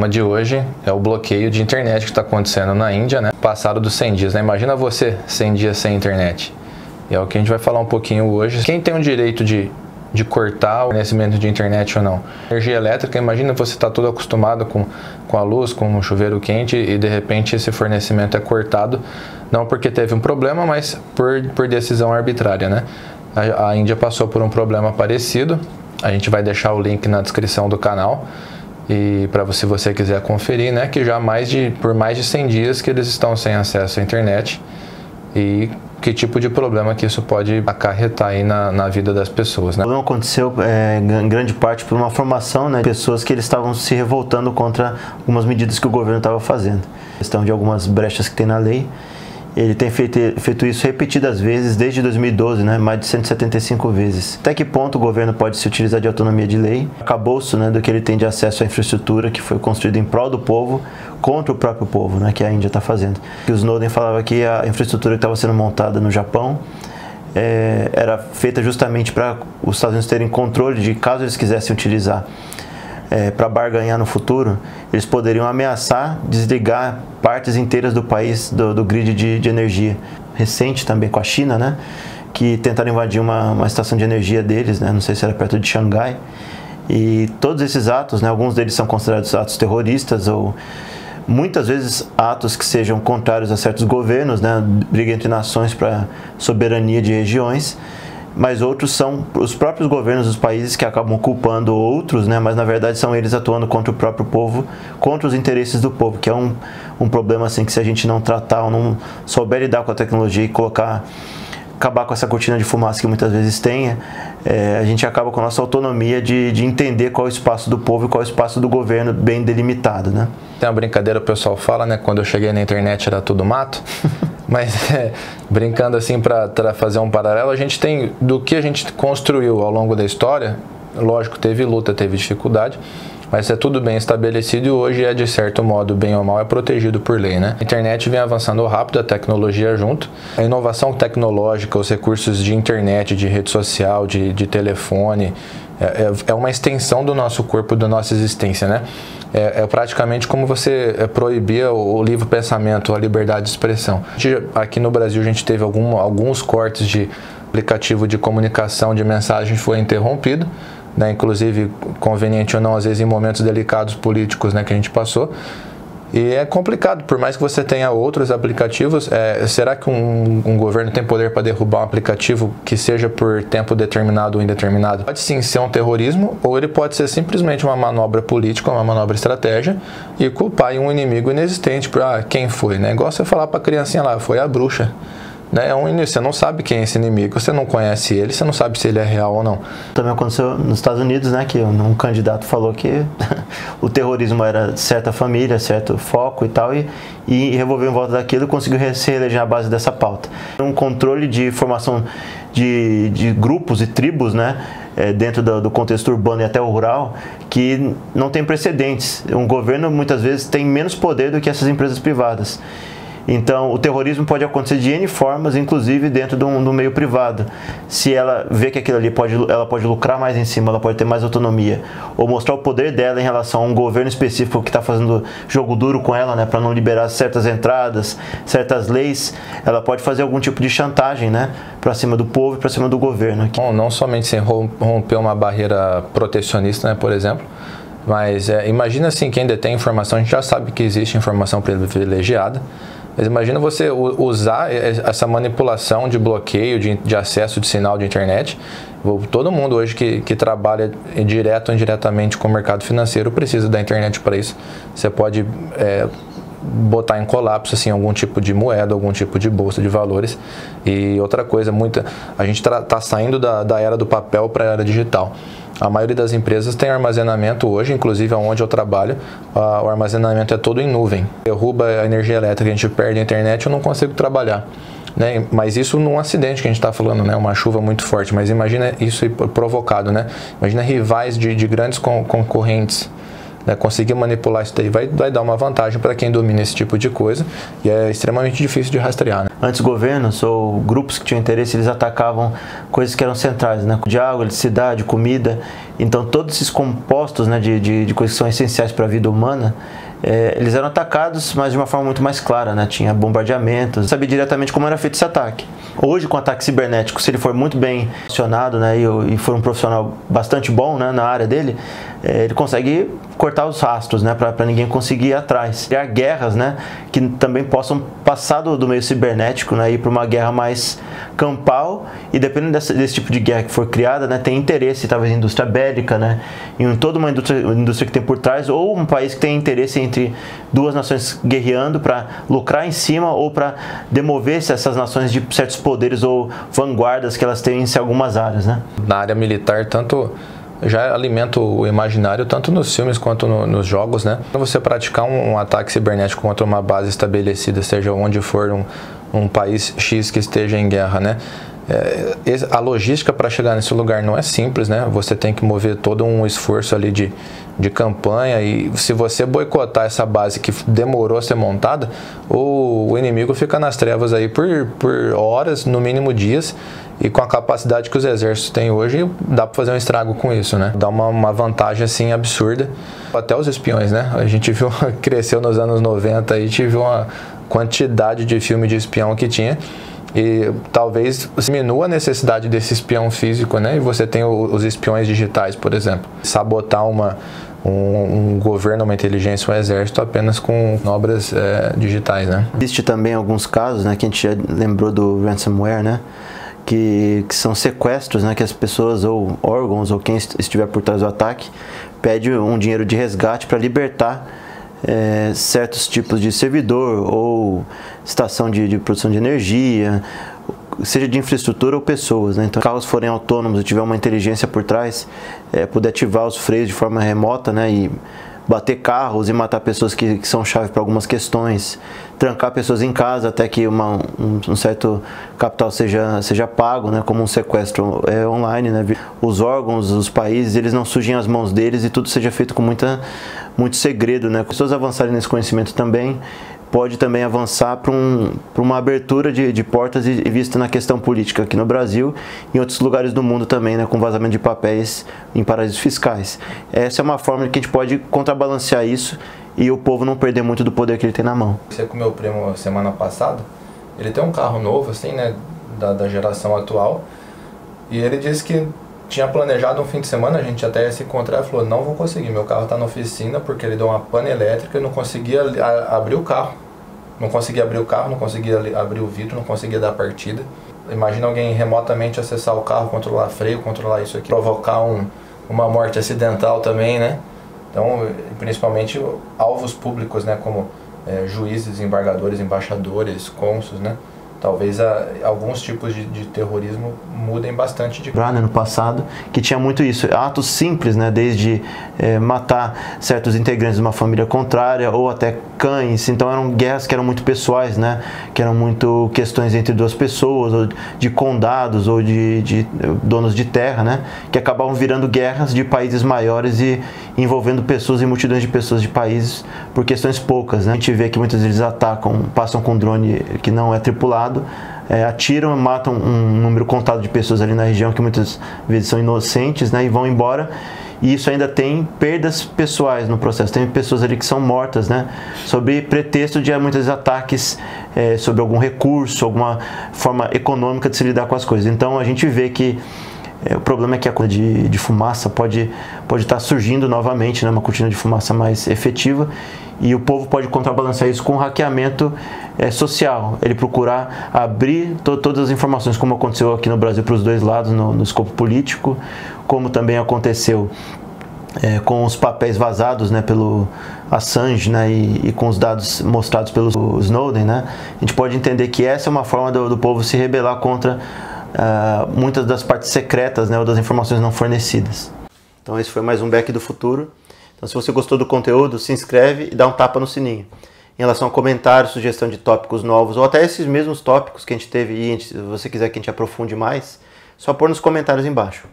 tema de hoje é o bloqueio de internet que está acontecendo na Índia, né? Passado dos 100 dias, né? Imagina você 100 dias sem internet. E é o que a gente vai falar um pouquinho hoje. Quem tem o direito de, de cortar o fornecimento de internet ou não? Energia elétrica, imagina você está todo acostumado com, com a luz, com o chuveiro quente e de repente esse fornecimento é cortado, não porque teve um problema, mas por, por decisão arbitrária, né? A, a Índia passou por um problema parecido. A gente vai deixar o link na descrição do canal e para você, se você quiser conferir, né, que já mais de, por mais de 100 dias que eles estão sem acesso à internet e que tipo de problema que isso pode acarretar aí na, na vida das pessoas. Né? O problema aconteceu é, em grande parte por uma formação né, de pessoas que eles estavam se revoltando contra algumas medidas que o governo estava fazendo. Questão de algumas brechas que tem na lei ele tem feito, feito isso repetidas vezes desde 2012, né? mais de 175 vezes. Até que ponto o governo pode se utilizar de autonomia de lei? Acabouço né, do que ele tem de acesso à infraestrutura que foi construída em prol do povo contra o próprio povo, né, que a Índia está fazendo. E o Snowden falava que a infraestrutura que estava sendo montada no Japão é, era feita justamente para os Estados Unidos terem controle de caso eles quisessem utilizar é, para barganhar no futuro, eles poderiam ameaçar desligar partes inteiras do país do, do grid de, de, energia. Recente também com a China, né? Que tentaram invadir uma, uma estação de energia deles, né? Não sei se era perto de Xangai. E todos esses atos, né? Alguns deles são considerados atos terroristas ou muitas vezes atos que sejam contrários a certos governos, né? Briga entre nações para soberania de regiões mas outros são os próprios governos dos países que acabam culpando outros, né? mas na verdade são eles atuando contra o próprio povo, contra os interesses do povo, que é um, um problema assim que se a gente não tratar ou não souber lidar com a tecnologia e colocar acabar com essa cortina de fumaça que muitas vezes tem, é, a gente acaba com a nossa autonomia de, de entender qual é o espaço do povo e qual é o espaço do governo bem delimitado, né? Tem uma brincadeira, o pessoal fala, né? Quando eu cheguei na internet era tudo mato. Mas é, brincando assim para fazer um paralelo, a gente tem do que a gente construiu ao longo da história. Lógico, teve luta, teve dificuldade, mas é tudo bem estabelecido e hoje é de certo modo, bem ou mal, é protegido por lei. Né? A internet vem avançando rápido, a tecnologia junto. A inovação tecnológica, os recursos de internet, de rede social, de, de telefone, é, é, é uma extensão do nosso corpo, da nossa existência. Né? É, é praticamente como você é, proibia o, o livre pensamento, a liberdade de expressão. Aqui no Brasil a gente teve algum, alguns cortes de aplicativo de comunicação de mensagem foi interrompido né, inclusive conveniente ou não, às vezes em momentos delicados políticos né, que a gente passou. E é complicado, por mais que você tenha outros aplicativos, é, será que um, um, governo tem poder para derrubar um aplicativo que seja por tempo determinado ou indeterminado? Pode sim ser um terrorismo, ou ele pode ser simplesmente uma manobra política, uma manobra estratégia, e culpar um inimigo inexistente para ah, quem foi. Né? Você falar para a criancinha lá, foi a bruxa. Né? É um início, você não sabe quem é esse inimigo, você não conhece ele, você não sabe se ele é real ou não. Também aconteceu nos Estados Unidos, né, que um candidato falou que o terrorismo era certa família, certo foco e tal, e, e revolveu em volta daquilo e conseguiu se reeleger à base dessa pauta. Um controle de formação de, de grupos e tribos, né, é, dentro do, do, contexto urbano e até rural, que não tem precedentes. Um governo muitas vezes tem menos poder do que essas empresas privadas. Então, o terrorismo pode acontecer de N formas, inclusive dentro do, meio privado. Se ela vê que aquilo ali pode, ela pode lucrar mais em cima, ela pode ter mais autonomia, ou mostrar o poder dela em relação a um governo específico que está fazendo jogo duro com ela, né, para não liberar certas entradas, certas leis, ela pode fazer algum tipo de chantagem, né, para cima do povo e para cima do governo. Bom, não somente sem romper uma barreira protecionista, né, por exemplo, mas é, imagina assim, quem detém informação, a gente já sabe que existe informação privilegiada, mas imagina você usar essa manipulação de bloqueio de, de acesso de sinal de internet. Todo mundo hoje que, que trabalha direto ou indiretamente com o mercado financeiro precisa da internet para isso. Você pode é, botar em colapso assim algum tipo de moeda, algum tipo de bolsa de valores. E outra coisa, muita a gente está tá saindo da, da era do papel para a era digital. A maioria das empresas tem armazenamento hoje, inclusive onde eu trabalho, o armazenamento é todo em nuvem. Derruba a energia elétrica, a gente perde a internet, eu não consigo trabalhar. Né? Mas isso num acidente que a gente está falando, né? Uma chuva muito forte. Mas imagina isso provocado, né? Imagina rivais de, de grandes concorrentes né, conseguir manipular isso daí vai, vai dar uma vantagem para quem domina esse tipo de coisa e é extremamente difícil de rastrear. Né? Antes governos ou grupos que tinham interesse, eles atacavam coisas que eram centrais, né, de água, eletricidade, comida, Então todos esses compostos né, de, de, de coisas que são essenciais para a vida humana, é, eles eram atacados, mas de uma forma muito mais clara, né? Tinha bombardeamentos, sabia diretamente como era feito esse ataque. Hoje, com ataque cibernético, se ele for muito bem acionado, né, e, e for um profissional bastante bom, né, na área dele, é, ele consegue cortar os rastros, né, para ninguém conseguir ir atrás. Criar guerras, né, que também possam passar do, do meio cibernético, né, ir para uma guerra mais campal e dependendo desse, tipo de guerra que for criada, né, tem interesse talvez em indústria bélica, né, em toda uma indústria, indústria que tem por trás ou um país que tem interesse entre duas nações guerreando para lucrar em cima ou para demover essas nações de certos poderes ou vanguardas que elas têm em algumas áreas, né. Na área militar, tanto já alimenta o imaginário tanto nos filmes quanto no, nos jogos, né? Para você praticar um, um, ataque cibernético contra uma base estabelecida, seja onde for um, um país X que esteja em guerra, né? É, a logística para chegar nesse lugar não é simples, né? Você tem que mover todo um esforço ali de, de campanha e se você boicotar essa base que demorou a ser montada, o, o inimigo fica nas trevas aí por, por horas, no mínimo dias, e com a capacidade que os exércitos têm hoje, dá para fazer um estrago com isso, né? Dá uma, uma vantagem assim absurda. Até os espiões, né? A gente viu, cresceu nos anos 90 e tive uma quantidade de filme de espião que tinha e talvez diminua a necessidade desse espião físico, né? E você tem os espiões digitais, por exemplo. Sabotar uma, um, um, governo, uma inteligência, um exército apenas com obras é, digitais, né? Existe também alguns casos, né, que a gente já lembrou do ransomware, né? Que, que são sequestros, né, que as pessoas ou órgãos ou quem estiver por trás do ataque pede um dinheiro de resgate para libertar é, certos tipos de servidor ou estação de, de, produção de energia, seja de infraestrutura ou pessoas. Né? Então, carros forem autônomos e tiver uma inteligência por trás, é, ativar os freios de forma remota né? e bater carros e matar pessoas que, que são chave para algumas questões, trancar pessoas em casa até que uma, um, um, certo capital seja, seja pago, né, como um sequestro é, online. Né, os órgãos, os países, eles não sujem as mãos deles e tudo seja feito com muita, muito segredo. Né, pessoas avançarem nesse conhecimento também pode também avançar para um, uma abertura de, de portas e, vista na questão política aqui no Brasil e em outros lugares do mundo também, né, com vazamento de papéis em paraísos fiscais. Essa é uma forma que a gente pode contrabalancear isso e o povo não perder muito do poder que ele tem na mão. Você com meu primo semana passada, ele tem um carro novo, assim, né, da, da geração atual, e ele disse que tinha planejado um fim de semana, a gente até ia se encontrar falou, não vou conseguir, meu carro está na oficina porque ele deu uma pane elétrica e não conseguia abrir o carro. Não conseguia abrir o carro, não conseguia abrir o vidro, não conseguia dar partida. Imagina alguém remotamente acessar o carro, controlar freio, controlar isso aqui, provocar um, uma morte acidental também, né? Então, principalmente alvos públicos, né, como é, juízes, embargadores, embaixadores, cônsules, né? Talvez a, alguns tipos de, de, terrorismo mudem bastante de né, no passado que tinha muito isso. Atos simples né desde é, matar certos integrantes de uma família contrária ou até cães. Então eram guerras que eram muito pessoais né que eram muito questões entre duas pessoas ou de condados ou de, de donos de terra né que acabavam virando guerras de países maiores e envolvendo pessoas e multidões de pessoas de países por questões poucas né? a gente vê que muitas vezes atacam passam com drone que não é tripulado lado, é, atiram, matam um número contado de pessoas ali na região que muitas vezes são inocentes né, e vão embora. E isso ainda tem perdas pessoais no processo. Tem pessoas ali que são mortas, né? Sob pretexto de muitos ataques é, sobre algum recurso, alguma forma econômica de se lidar com as coisas. Então a gente vê que é, o problema é que a coisa de, de fumaça pode, pode estar surgindo novamente, né? uma cortina de fumaça mais efetiva e o povo pode contrabalancear isso com hackeamento é, social. Ele procurar abrir to todas as informações, como aconteceu aqui no Brasil para os dois lados, no, no escopo político, como também aconteceu é, com os papéis vazados né, pelo Assange né, e, e, com os dados mostrados pelo Snowden, né, a gente pode entender que essa é uma forma do, do povo se rebelar contra uh, muitas das partes secretas né, ou das informações não fornecidas. Então esse foi mais um Back do Futuro. Então, se você gostou do conteúdo, se inscreve e dá um tapa no sininho. Em relação a comentários, sugestão de tópicos novos, ou até esses mesmos tópicos que a gente teve e se você quiser que a gente aprofunde mais, só pôr nos comentários embaixo.